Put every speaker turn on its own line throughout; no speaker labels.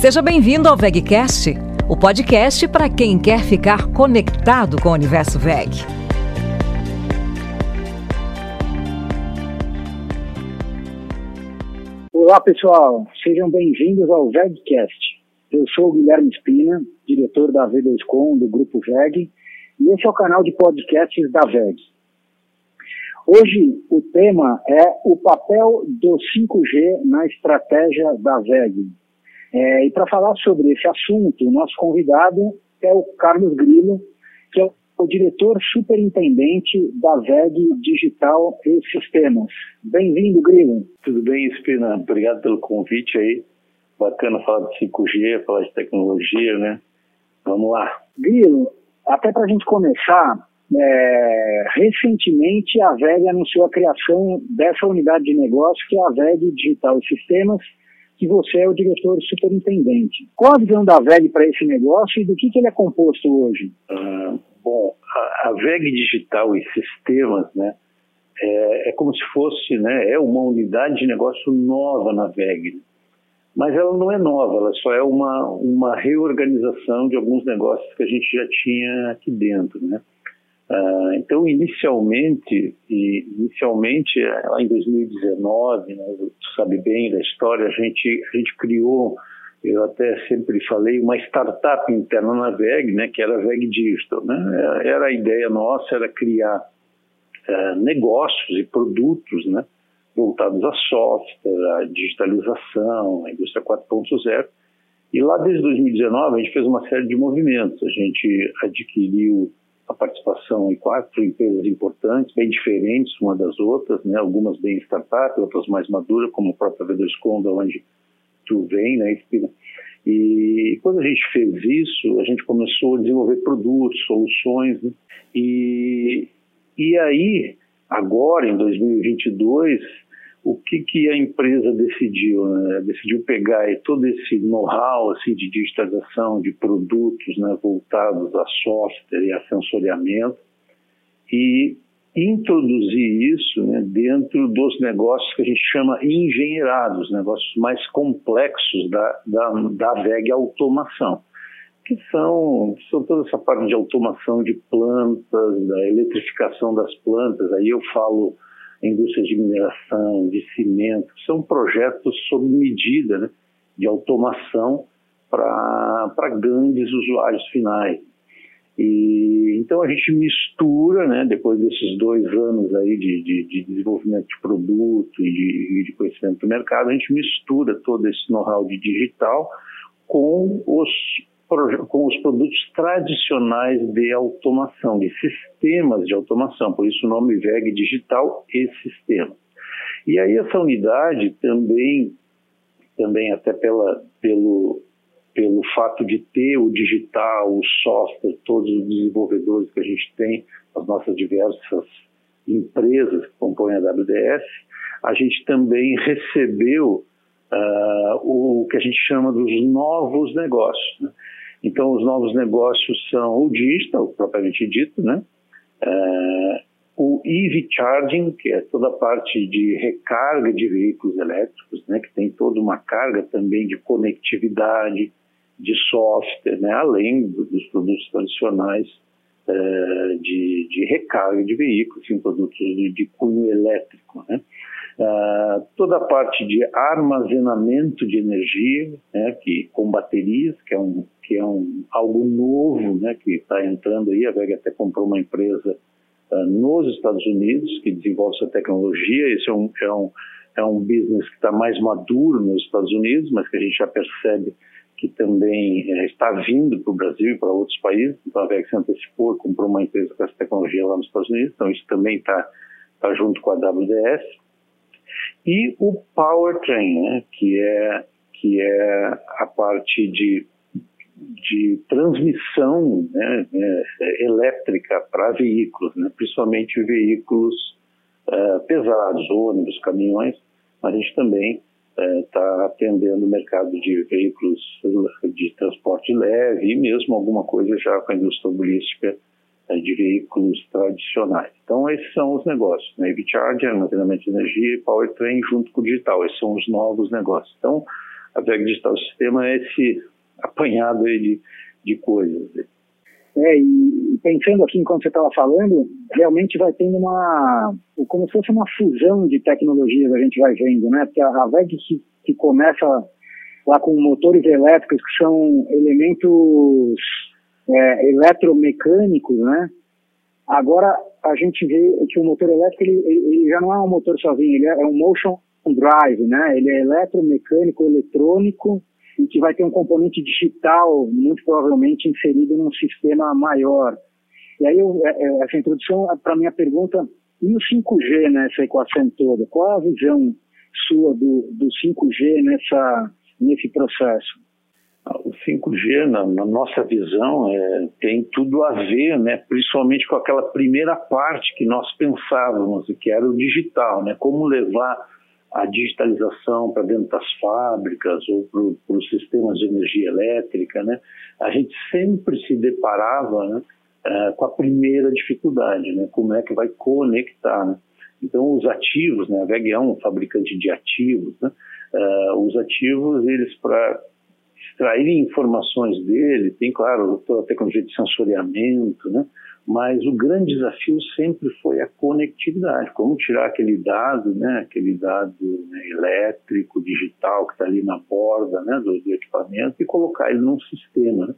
Seja bem-vindo ao VegCast, o podcast para quem quer ficar conectado com o universo VEG.
Olá, pessoal. Sejam bem-vindos ao VegCast. Eu sou o Guilherme Espina, diretor da V2Com do Grupo VEG, e esse é o canal de podcasts da VEG. Hoje o tema é o papel do 5G na estratégia da VEG. É, e para falar sobre esse assunto, o nosso convidado é o Carlos Grilo, que é o diretor superintendente da VEG Digital e Sistemas. Bem-vindo, Grilo.
Tudo bem, Espina? Obrigado pelo convite aí. Bacana falar de 5G, falar de tecnologia, né? Vamos lá.
Grilo, até para a gente começar, é, recentemente a VEG anunciou a criação dessa unidade de negócio, que é a VEG Digital e Sistemas, que você é o diretor superintendente. Qual a visão da VEG para esse negócio e do que, que ele é composto hoje?
Ah, bom, a, a, VEG Digital e Sistemas, né, é, é, como se fosse, né, é uma unidade de negócio nova na VEG. Mas ela não é nova, ela só é uma, uma reorganização de alguns negócios que a gente já tinha aqui dentro, né. Uh, então, inicialmente, inicialmente, lá em 2019, né, tu sabe bem da história, a gente, a gente criou, eu até sempre falei, uma startup interna na VEG, né, que era a VEG Digital. Né? Era a ideia nossa, era criar uh, negócios e produtos né, voltados a software, a digitalização, a indústria 4.0. E lá desde 2019 a gente fez uma série de movimentos. A gente adquiriu a participação em quatro empresas importantes, bem diferentes uma das outras, né? algumas bem startup, outras mais maduras, como a própria V2Com, da onde tu vem, né, E quando a gente fez isso, a gente começou a desenvolver produtos, soluções, né? e, e aí, agora, em 2022, o que, que a empresa decidiu? Né? Decidiu pegar todo esse know-how assim, de digitalização de produtos né, voltados a software e a sensoriamento e introduzir isso né, dentro dos negócios que a gente chama engenheirados, negócios mais complexos da, da, da VEG Automação, que são, são toda essa parte de automação de plantas, da eletrificação das plantas, aí eu falo indústria de mineração, de cimento, são projetos sob medida né, de automação para grandes usuários finais. E, então a gente mistura, né, depois desses dois anos aí de, de, de desenvolvimento de produto e de, de, conhecimento do mercado, a gente mistura todo esse know-how de digital com os com os produtos tradicionais de automação, de sistemas de automação, por isso o nome VEG Digital e Sistema. E aí essa unidade também, também até pela, pelo, pelo fato de ter o digital, o software, todos os desenvolvedores que a gente tem, as nossas diversas empresas que compõem a WDS, a gente também recebeu uh, o que a gente chama dos novos negócios. Né? Então, os novos negócios são o digital, propriamente dito, né? É, o EV Charging, que é toda a parte de recarga de veículos elétricos, né? Que tem toda uma carga também de conectividade, de software, né? Além dos produtos tradicionais é, de, de recarga de veículos, sim, produtos de, de cunho elétrico, né? Uh, toda a parte de armazenamento de energia, né, que com baterias, que é um que é um algo novo, né, que está entrando aí. A VEG até comprou uma empresa uh, nos Estados Unidos que desenvolve essa tecnologia. Esse é um é um, é um business que está mais maduro nos Estados Unidos, mas que a gente já percebe que também é, está vindo para o Brasil e para outros países. Então a VEG se antecipou comprou uma empresa com essa tecnologia lá nos Estados Unidos. Então isso também está tá junto com a WDS e o powertrain, né, que é que é a parte de, de transmissão né, é, elétrica para veículos, né, principalmente veículos uh, pesados, ônibus, caminhões. A gente também está é, atendendo o mercado de veículos de transporte leve e mesmo alguma coisa já com a indústria automobilística é, de veículos tradicionais. Então, esses são os negócios, né? EV Charger, armazenamento de energia e powertrain junto com o digital. Esses são os novos negócios. Então, a VEG Digital Sistema é esse apanhado aí de, de coisas.
É, e pensando aqui enquanto você estava falando, realmente vai tendo uma, como se fosse uma fusão de tecnologias a gente vai vendo, né? Porque a VEG que, que começa lá com motores elétricos que são elementos é, eletromecânicos, né? Agora a gente vê que o motor elétrico ele, ele já não é um motor sozinho, ele é, é um motion drive, né? Ele é eletromecânico, eletrônico e que vai ter um componente digital muito provavelmente inserido num sistema maior. E aí eu, é, é, essa introdução para minha pergunta e o 5G nessa equação toda? Qual a visão sua do, do 5G nessa nesse processo?
O 5G, na, na nossa visão, é, tem tudo a ver, né, principalmente com aquela primeira parte que nós pensávamos, que era o digital, né, como levar a digitalização para dentro das fábricas ou para os sistemas de energia elétrica, né, a gente sempre se deparava né, uh, com a primeira dificuldade, né, como é que vai conectar. Né? Então, os ativos, né, a VEG é um fabricante de ativos, né, uh, os ativos, eles para extraírem informações dele, tem, claro, toda a tecnologia de sensoriamento, né? mas o grande desafio sempre foi a conectividade, como tirar aquele dado, né, aquele dado né, elétrico, digital, que está ali na borda né, do, do, equipamento e colocar ele num sistema. Né?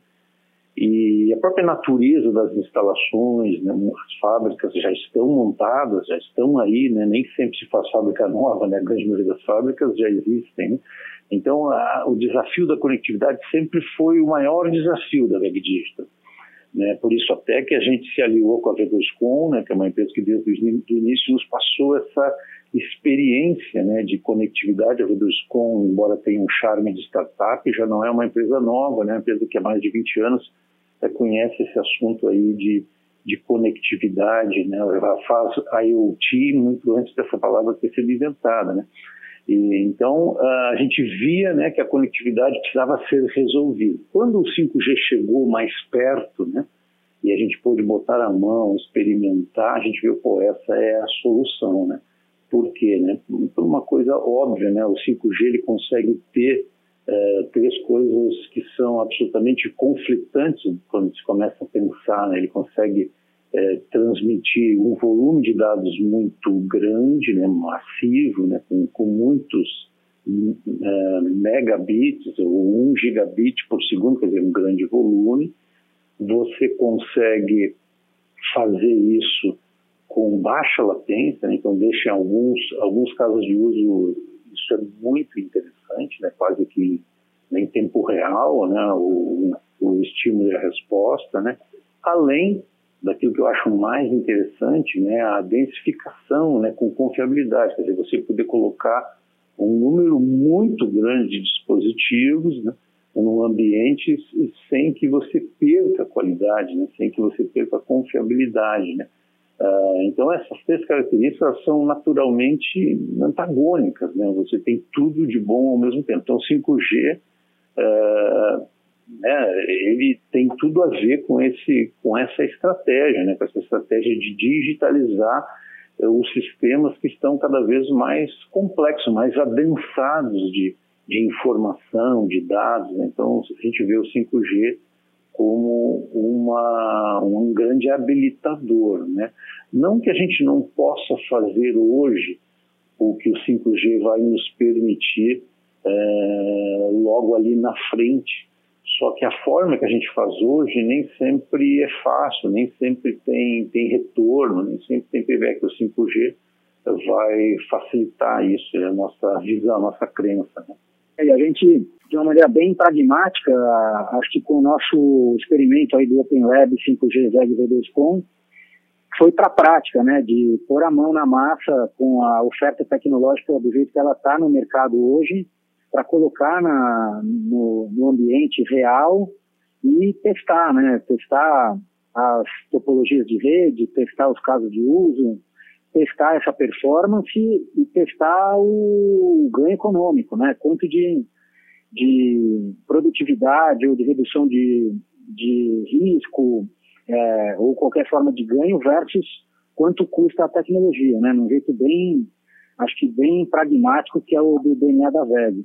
E a própria natureza das instalações, né, as fábricas já estão montadas, já estão aí, né, nem sempre se faz fábrica nova, né, a grande maioria das fábricas já existem. Né? Então, a, o desafio da conectividade sempre foi o maior desafio da Veg Digital. Né? Por isso até que a gente se aliou com a V2Com, né, que é uma empresa que desde o início nos passou essa experiência né, de conectividade. A V2Com, embora tenha um charme de startup, já não é uma empresa nova, né, uma empresa que há mais de 20 anos é, conhece esse assunto aí de, de conectividade, né, ela faz IoT muito antes dessa palavra ter sido inventada. Né. E, então, a gente via né, que a conectividade precisava ser resolvida. Quando o 5G chegou mais perto, né, e a gente pôde botar a mão, experimentar, a gente viu, pô, essa é a solução, né? Por quê? Né? Por uma coisa óbvia, né? O 5G ele consegue ter é, três coisas que são absolutamente conflitantes quando se começa a pensar, né? Ele consegue é, transmitir um volume de dados muito grande, né, massivo, né, com, com muitos é, megabits ou 1 gigabit por segundo, quer dizer, um grande volume. Você consegue fazer isso com baixa latência, né, então deixa alguns, alguns casos de uso, isso é muito interessante, né, quase que em tempo real, né, o, o estímulo e a resposta, né, além daquilo que eu acho mais interessante, né, a densificação né, com confiabilidade, quer dizer, você poder colocar um número muito grande de dispositivos né, num ambiente sem que você perca a qualidade, né, sem que você perca a confiabilidade. Né. Uh, então, essas três características são naturalmente antagônicas, né, você tem tudo de bom ao mesmo tempo. Então, 5G uh, né, ele tem tudo a ver com, esse, com essa estratégia, né, com essa estratégia de digitalizar eh, os sistemas que estão cada vez mais complexos, mais adensados de, de informação, de dados. Né? Então, a gente vê o 5G como uma, um grande habilitador. Né? Não que a gente não possa fazer hoje o que o 5G vai nos permitir é, logo ali na frente só que a forma que a gente faz hoje nem sempre é fácil, nem sempre tem, tem retorno, nem sempre tem payback. O 5G vai facilitar isso, é a nossa visão, a nossa crença. Né?
E a gente, de uma maneira bem pragmática, acho que com o nosso experimento aí do Open Lab 5G VEG V2Com, foi para a prática, né, de pôr a mão na massa com a oferta tecnológica do jeito que ela está no mercado hoje, para colocar na, no, no, ambiente real e testar, né? Testar as topologias de rede, testar os casos de uso, testar essa performance e testar o ganho econômico, né? Quanto de, de produtividade ou de redução de, de risco é, ou qualquer forma de ganho versus quanto custa a tecnologia, né? Num jeito bem, acho que bem pragmático que é o do DNA da VEG.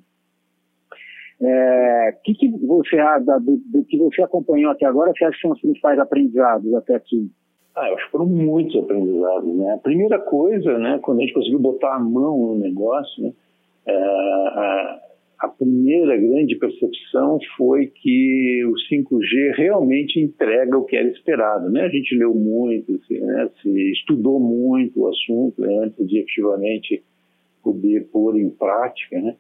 É, que, que você, do, do, que você acompanhou até agora, você acha que são os principais aprendizados até aqui?
Ah, eu acho que foram muitos aprendizados, né? A primeira coisa, né, quando a gente conseguiu botar a mão no negócio, né, é, a, a primeira grande percepção foi que o 5G realmente entrega o que era esperado. Né? A gente leu muito, assim, né? se estudou muito o assunto né? antes de efetivamente poder pôr em prática. Né?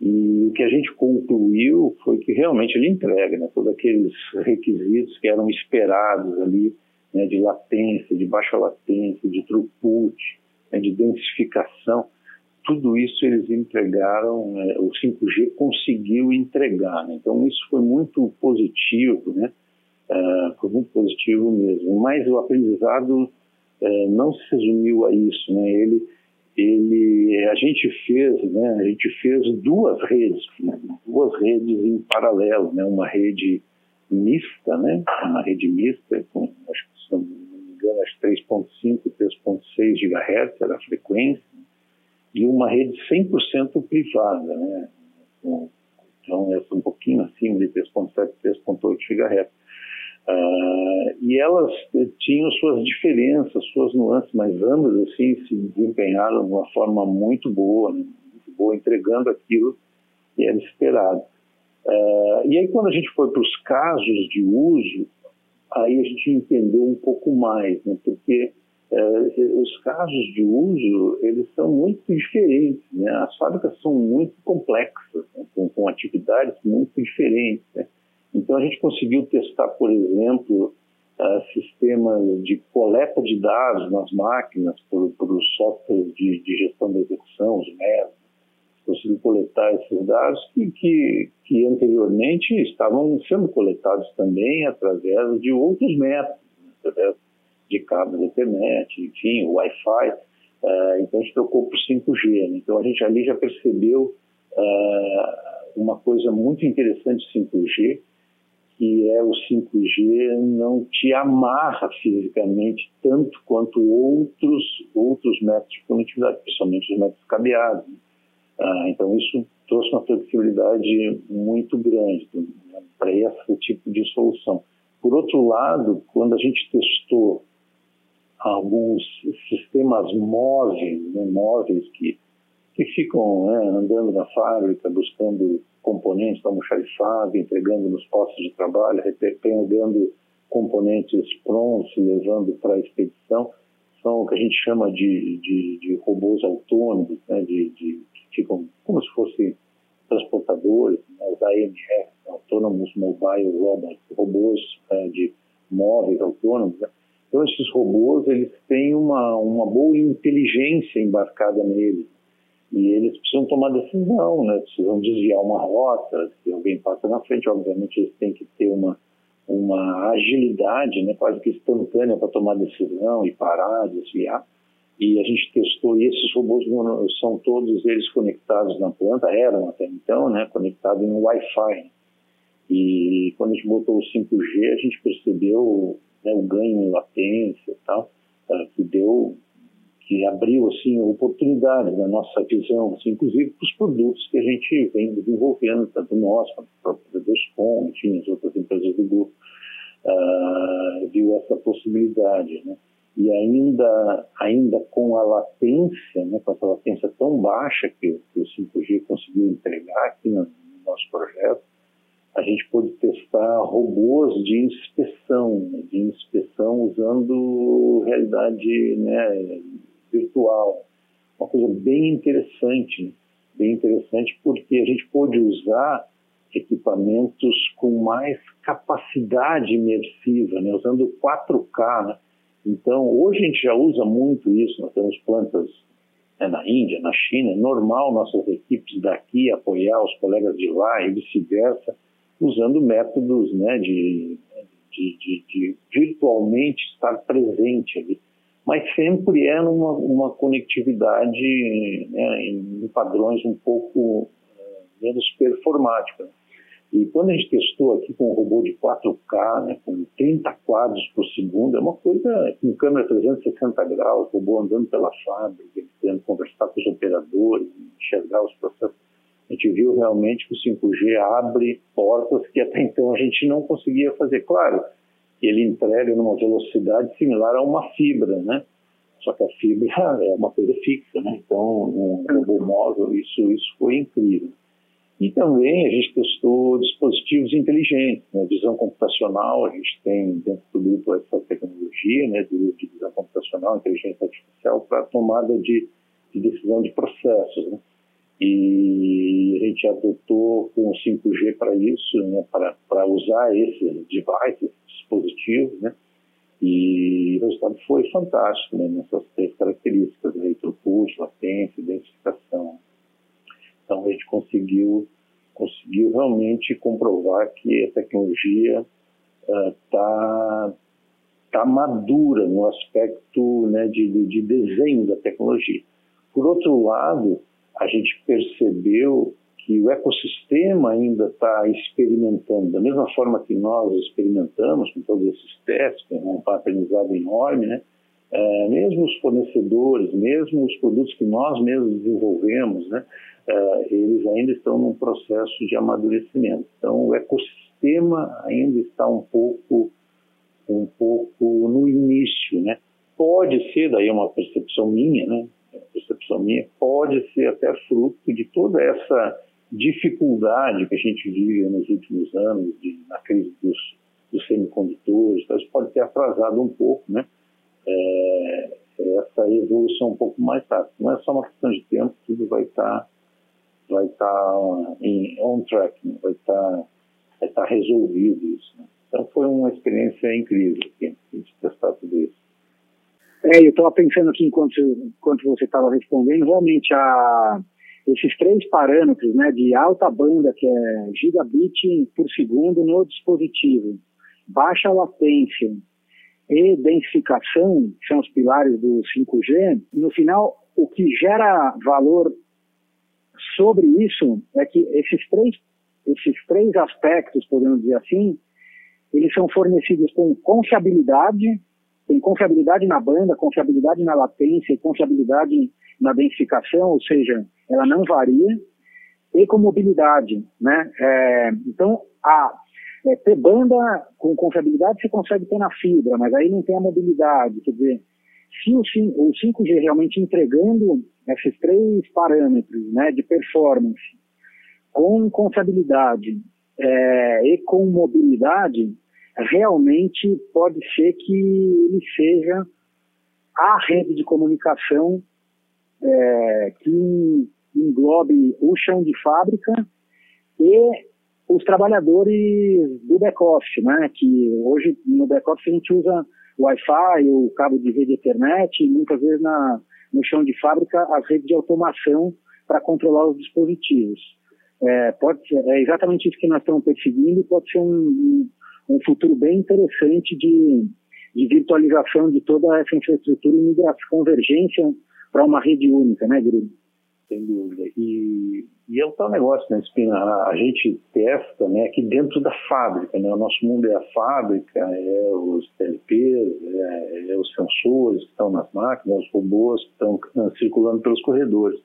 E o que a gente concluiu foi que realmente ele entrega né? todos aqueles requisitos que eram esperados ali, né? de latência, de baixa latência, de throughput, né? de densificação tudo isso eles entregaram, né, o 5G conseguiu entregar. Né? Então isso foi muito positivo, né? Uh, foi muito positivo mesmo. Mas o aprendizado uh, não se resumiu a isso, né? Ele, ele, a gente fez, né? A gente fez duas redes, né? duas redes em paralelo, né? Uma rede mista, né? Uma rede mista com, acho que se não me engano, 3.5, 3.6 GHz era a frequência e uma rede 100% privada, né? Então, essa um pouquinho acima de 3.7, 3.8 GHz. Uh, e elas tinham suas diferenças, suas nuances, mas ambas assim se desempenharam de uma forma muito boa, né? muito boa, entregando aquilo que era esperado. Uh, e aí quando a gente foi para os casos de uso, aí a gente entendeu um pouco mais, né? porque é, os casos de uso eles são muito diferentes. Né? As fábricas são muito complexas, né? com, com, atividades muito diferentes. Né? Então a gente conseguiu testar, por exemplo, uh, sistemas de coleta de dados nas máquinas por, por softwares de, de, gestão da execução, os MES. Conseguiu coletar esses dados que, que, que anteriormente estavam sendo coletados também através de outros métodos, né? através de cabos de internet, enfim, Wi-Fi. Uh, então a gente trocou o 5G. Né? Então a gente ali já percebeu uh, uma coisa muito interessante do 5G, que é o 5G não te amarra fisicamente tanto quanto outros outros métodos de conectividade, principalmente os métodos cabeados. Uh, então isso trouxe uma flexibilidade muito grande né, para esse tipo de solução. Por outro lado, quando a gente testou alguns sistemas móveis, né, móveis que, que ficam né, andando na fábrica, buscando componentes para almoxarifado, entregando nos postos de trabalho, pegando componentes prontos levando para a expedição, são o que a gente chama de, de, de robôs autônomos, né, de, de, que ficam como se fossem transportadores, né, os AMR, Autonomous Mobile Robots, robôs é, de móveis autônomos, né, então, esses robôs, eles têm uma, uma boa inteligência embarcada neles. E eles precisam tomar decisão, né? precisam desviar uma rota, se alguém passa na frente, obviamente eles têm que ter uma, uma agilidade né? quase que instantânea para tomar decisão e parar, desviar. E a gente testou, e esses robôs são todos eles conectados na planta, eram até então, né? conectados no Wi-Fi. E quando a gente botou o 5G, a gente percebeu né, o ganho em latência e tal, uh, que deu, que abriu assim oportunidades na nossa visão, assim, inclusive para os produtos que a gente vem desenvolvendo, tanto nós quanto o próprio Descom, enfim, as outras empresas do grupo, uh, viu essa possibilidade, né? E ainda, ainda com a latência, né, com essa latência tão baixa que, que o 5G conseguiu entregar aqui no, no nosso projeto, a gente pôde testar robôs de inspeção, né, de inspeção usando realidade né, virtual. Uma coisa bem interessante, bem interessante porque a gente pôde usar equipamentos com mais capacidade imersiva, né, usando 4K. Né? Então, hoje a gente já usa muito isso, nós temos plantas né, na Índia, na China, é normal nossas equipes daqui apoiar os colegas de lá e vice-versa usando métodos né, de, de, de, de, virtualmente estar presente ali. Mas sempre é numa uma conectividade né, em padrões um pouco uh, menos performáticos. E quando a gente testou aqui com um robô de 4K, né, com 30 quadros por segundo, é uma coisa com câmera 360 graus, robô andando pela fábrica, tendo conversar com os operadores, enxergar os processos a gente viu realmente que o 5G abre portas que até então a gente não conseguia fazer. Claro, ele entrega numa velocidade similar a uma fibra, né? Só que a fibra é uma coisa fixa, né? Então, um robô móvel, isso, isso foi incrível. E também a gente testou dispositivos inteligentes, né? visão computacional, a gente tem dentro do grupo essa tecnologia né, de, visão computacional, inteligência artificial, para tomada de, de, decisão de processos. Né? E a gente adotou com o 5G para isso, né, para usar esses devices, dispositivos, né? E o resultado foi fantástico né, nessas três características, né, latência, identificação. Então a gente conseguiu, conseguiu realmente comprovar que a tecnologia está uh, tá madura no aspecto né, de, de desenho da tecnologia. Por outro lado, a gente percebeu que o ecossistema ainda está experimentando, da mesma forma que nós experimentamos com todos esses testes, com um aprendizado enorme, né? É, mesmo os fornecedores, mesmo os produtos que nós mesmos desenvolvemos, né? É, eles ainda estão num processo de amadurecimento. Então, o ecossistema ainda está um pouco, um pouco no início, né? Pode ser, daí é uma percepção minha, né? percepção minha, pode ser até fruto de toda essa dificuldade que a gente vive nos últimos anos de, na crise dos, dos semicondutores, então isso pode ter atrasado um pouco, né? É, essa evolução um pouco mais rápida. Não é só uma questão de tempo, tudo vai estar tá, vai tá em on track, né? vai estar tá, vai tá resolvido isso. Né? Então foi uma experiência incrível a gente testar tudo isso.
É, eu estava pensando aqui enquanto, enquanto você estava respondendo, realmente a esses três parâmetros né, de alta banda, que é gigabit por segundo no dispositivo, baixa latência e densificação, que são os pilares do 5G, no final, o que gera valor sobre isso é que esses três, esses três aspectos, podemos dizer assim, eles são fornecidos com confiabilidade, tem confiabilidade na banda, confiabilidade na latência, confiabilidade na densificação, ou seja, ela não varia, e com mobilidade, né? É, então, a é, ter banda com confiabilidade você consegue ter na fibra, mas aí não tem a mobilidade, quer dizer, se o, o 5G realmente entregando esses três parâmetros, né, de performance, com confiabilidade é, e com mobilidade, realmente pode ser que ele seja a rede de comunicação é, que englobe o chão de fábrica e os trabalhadores do back-office, né? Que hoje no back-office a gente usa Wi-Fi, o cabo de rede Ethernet e muitas vezes na, no chão de fábrica as redes de automação para controlar os dispositivos. É, pode é exatamente isso que nós estamos perseguindo e pode ser um, um futuro bem interessante de, de virtualização de toda essa infraestrutura e convergência para uma rede única, né, Grilo?
Sem dúvida. E, e é o tal negócio, né, Espina? A, gente testa né, aqui dentro da fábrica, né? O nosso mundo é a fábrica, é os TLPs, é, é os sensores que estão nas máquinas, os robôs que estão uh, circulando pelos corredores.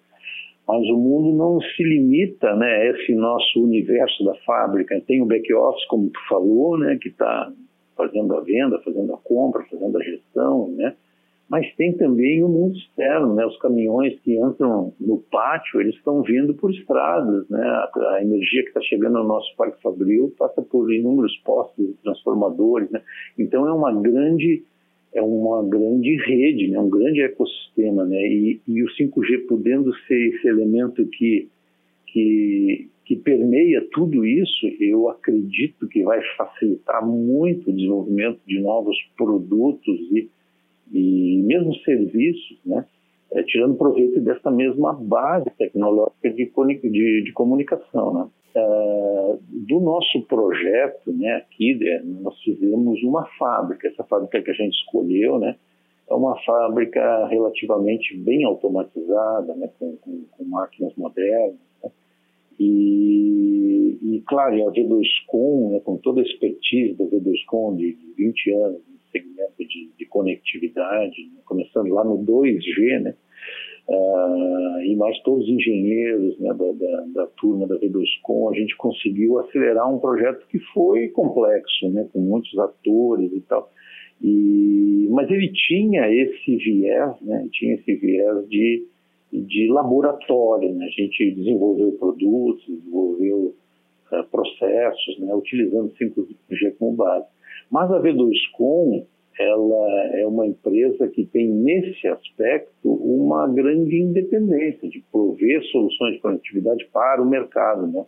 Mas o mundo não se limita né, a esse nosso universo da fábrica. Tem o back-office, como tu falou, né, que está fazendo a venda, fazendo a compra, fazendo a gestão, né? Mas tem também o mundo externo, né? Os caminhões que entram no pátio, eles estão vindo por estradas, né? A, a energia que está chegando no nosso Parque Fabril passa por inúmeros postos transformadores, né? Então é uma grande é uma grande rede, né? Um grande ecossistema, né? E, e o 5G podendo ser esse elemento que que que permeia tudo isso, eu acredito que vai facilitar muito o desenvolvimento de novos produtos e e mesmo serviços, né, é, tirando proveito dessa mesma base tecnológica de, de, de comunicação. Né. É, do nosso projeto né, aqui, né, nós fizemos uma fábrica. Essa fábrica que a gente escolheu né, é uma fábrica relativamente bem automatizada, né, com, com, com máquinas modernas. Né, e, e, claro, a V2Com, né, com toda a expertise da V2Com de 20 anos segmento de, de conectividade, né? começando lá no 2G, né? uh, e mais todos os engenheiros né, da, da, da, turma da V2Com, a gente conseguiu acelerar um projeto que foi complexo, né, com muitos atores e tal. E, mas ele tinha esse viés, né, tinha esse viés de, de laboratório. Né? A gente desenvolveu produtos, desenvolveu uh, processos, né, utilizando 5G como base. Mas a V2Com ela é uma empresa que tem nesse aspecto uma grande independência de prover soluções de conectividade para o mercado. Né?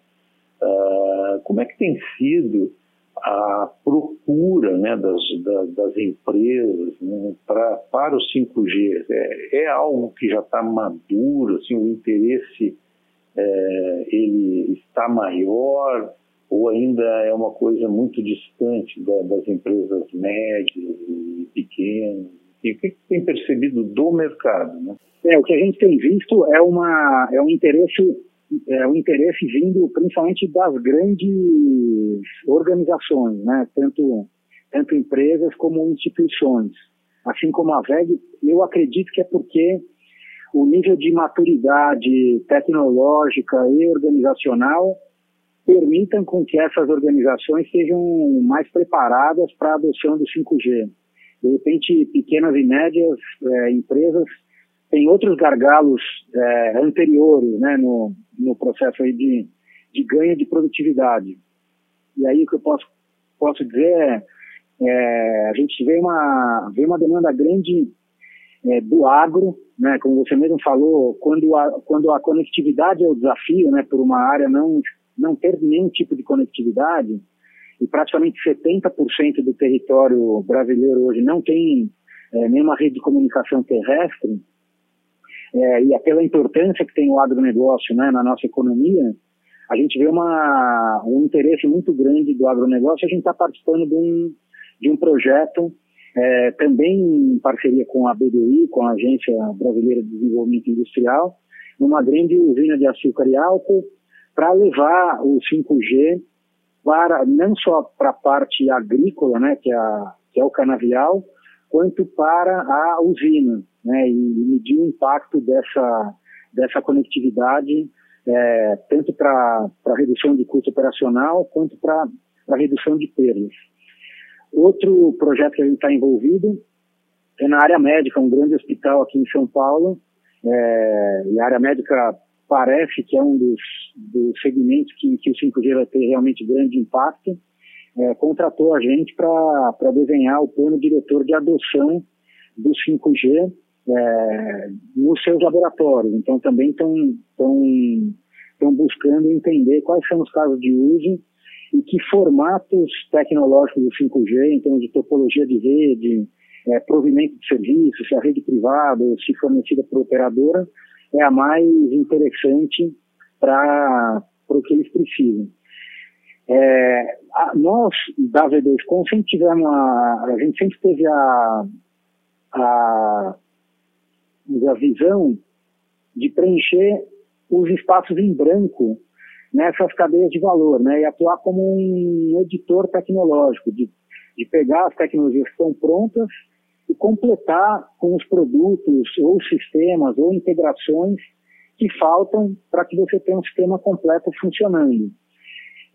Uh, como é que tem sido a procura né, das, das, das empresas né, pra, para o 5G? É, é algo que já está maduro, assim, o interesse é, ele está maior? Ou ainda é uma coisa muito distante da, das empresas médias e pequenas? E o que, que tem percebido do mercado? Né?
É, o que a gente tem visto é, uma, é um interesse é um interesse vindo principalmente das grandes organizações, né? tanto, tanto empresas como instituições. Assim como a VEG, eu acredito que é porque o nível de maturidade tecnológica e organizacional permitam com que essas organizações sejam mais preparadas para a adoção do 5G. De repente, pequenas e médias é, empresas têm outros gargalos é, anteriores né, no, no processo aí de, de ganho de produtividade. E aí o que eu posso, posso dizer é, é a gente vê uma, vê uma demanda grande é, do agro, né, como você mesmo falou, quando a, quando a conectividade é o desafio, né, por uma área não não ter nenhum tipo de conectividade, e praticamente 70% do território brasileiro hoje não tem é, nenhuma rede de comunicação terrestre, é, e pela importância que tem o agronegócio né, na nossa economia, a gente vê uma, um interesse muito grande do agronegócio. A gente está participando de um, de um projeto, é, também em parceria com a BDI, com a Agência Brasileira de Desenvolvimento Industrial, numa grande usina de açúcar e álcool, para levar o 5G para não só para a parte agrícola, né, que é, a, que é o canavial, quanto para a usina, né, e medir o impacto dessa dessa conectividade é, tanto para redução de custo operacional quanto para redução de perdas. Outro projeto que a gente está envolvido é na área médica, um grande hospital aqui em São Paulo, é, e a área médica parece que é um dos, dos segmentos que, que o 5G vai ter realmente grande impacto, é, contratou a gente para desenhar o plano diretor de adoção do 5G é, nos seus laboratórios. Então, também estão buscando entender quais são os casos de uso e que formatos tecnológicos do 5G, em termos de topologia de rede, é, provimento de serviços, se a rede privada ou se fornecida por operadora, é a mais interessante para o que eles precisam. É, a, nós, da V2Com, sempre tivemos a, a gente sempre teve a, a, a visão de preencher os espaços em branco nessas cadeias de valor, né, e atuar como um editor tecnológico, de, de pegar as tecnologias que estão prontas e completar com os produtos ou sistemas ou integrações que faltam para que você tenha um sistema completo funcionando.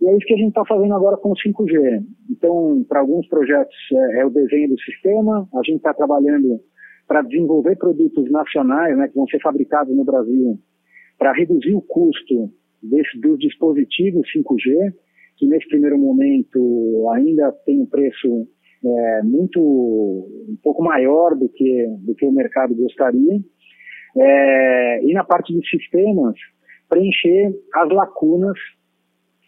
E é isso que a gente está fazendo agora com o 5G. Então, para alguns projetos é, é, o desenho do sistema, a gente está trabalhando para desenvolver produtos nacionais, né, que vão ser fabricados no Brasil, para reduzir o custo desse, dos dispositivos 5G, que nesse primeiro momento ainda tem um preço é, muito um pouco maior do que do que o mercado gostaria é, e na parte de sistemas preencher as lacunas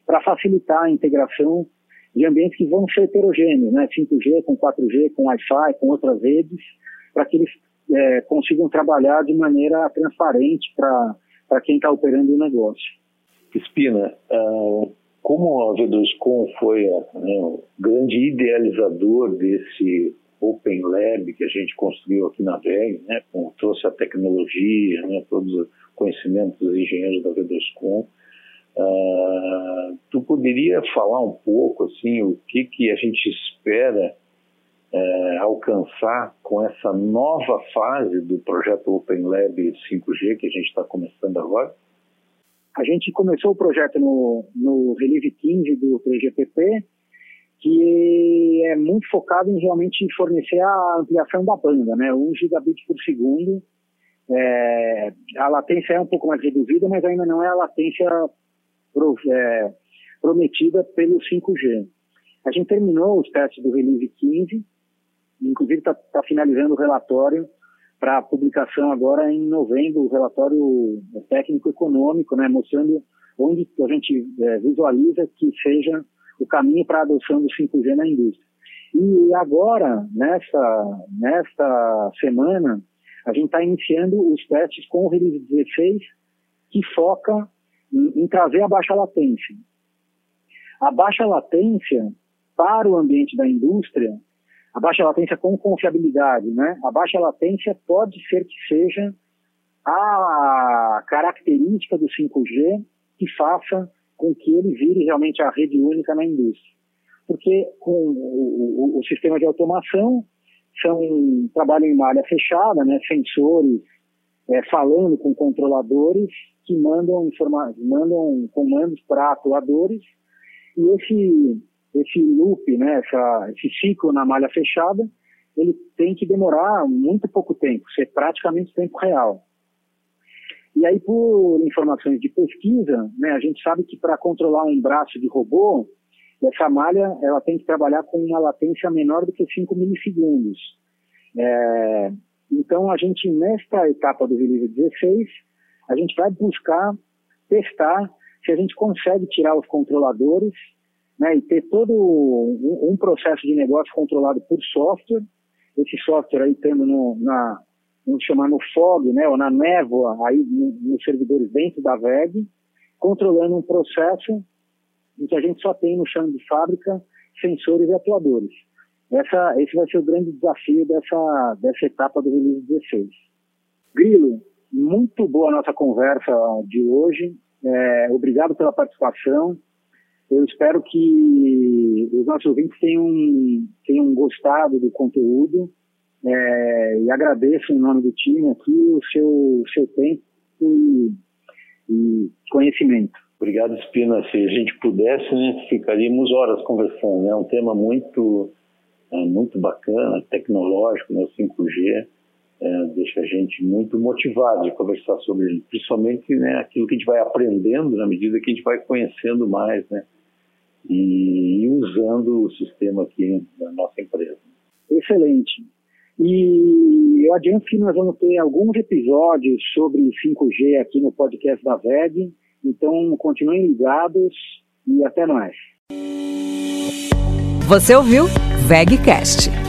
para facilitar a integração de ambientes que vão ser heterogêneos, né? 5G com 4G, com Wi-Fi, com outras redes, para que eles é, consigam trabalhar de maneira transparente para quem está operando o negócio.
Espina, uh, como a V2Com foi né, o grande idealizador desse Open Lab que a gente construiu aqui na VEG, né, trouxe a tecnologia, né, todos os conhecimentos dos engenheiros da V2Com, Uh, tu poderia falar um pouco assim o que que a gente espera é, alcançar com essa nova fase do projeto Open Lab 5G que a gente está começando agora?
A gente começou o projeto no, no Release 15 do 3GPP, que é muito focado em realmente fornecer a ampliação da banda, né? 1 gigabit por segundo. É, a latência é um pouco mais reduzida, mas ainda não é a latência pro, é, prometida pelo 5G. A gente terminou os testes do Release 15, inclusive está tá finalizando o relatório para publicação agora em novembro, o relatório técnico-econômico, né, mostrando onde a gente é, visualiza que seja o caminho para a adoção do 5G na indústria. E agora, nesta, nesta semana, a gente está iniciando os testes com o Release 16, que foca em, em trazer a baixa latência. A baixa latência para o ambiente da indústria, a baixa latência com confiabilidade, né? A baixa latência pode ser que seja a característica do 5G que faça com que ele vire realmente a rede única na indústria. Porque com o, o, o sistema de automação são trabalho em malha fechada, né, sensores é, falando com controladores que mandam, mandam comandos para atuadores e esse, esse loop, né, essa, esse ciclo na malha fechada, ele tem que demorar muito pouco tempo, ser praticamente tempo real. E aí, por informações de pesquisa, né, a gente sabe que para controlar um braço de robô, essa malha ela tem que trabalhar com uma latência menor do que 5 milissegundos. É, então, a gente, nesta etapa do release 16, a gente vai buscar testar se a gente consegue tirar os controladores né, e ter todo um, um processo de negócio controlado por software, esse software aí tendo no, na, vamos chamar no fog, né, ou na névoa, aí nos servidores dentro da VEG, controlando um processo em que a gente só tem no chão de fábrica sensores e atuadores. Essa, esse vai ser o grande desafio dessa, dessa etapa do release 16. Grilo, muito boa a nossa conversa de hoje. É, obrigado pela participação. Eu espero que os nossos ouvintes tenham, tenham gostado do conteúdo. É, e agradeço em nome do time aqui o seu, o seu tempo e, e, conhecimento.
Obrigado, Espina. Se a gente pudesse, né, ficaríamos horas conversando. É um tema muito, é, muito bacana, tecnológico, né, o 5G. É, deixa a gente muito motivado de conversar sobre ele, principalmente né, aquilo que a gente vai aprendendo na medida que a gente vai conhecendo mais né, e usando o sistema aqui da nossa empresa.
Excelente. E eu adianto que nós vamos ter alguns episódios sobre 5G aqui no podcast da VEG. Então, continuem ligados e até mais.
Você ouviu VEGcast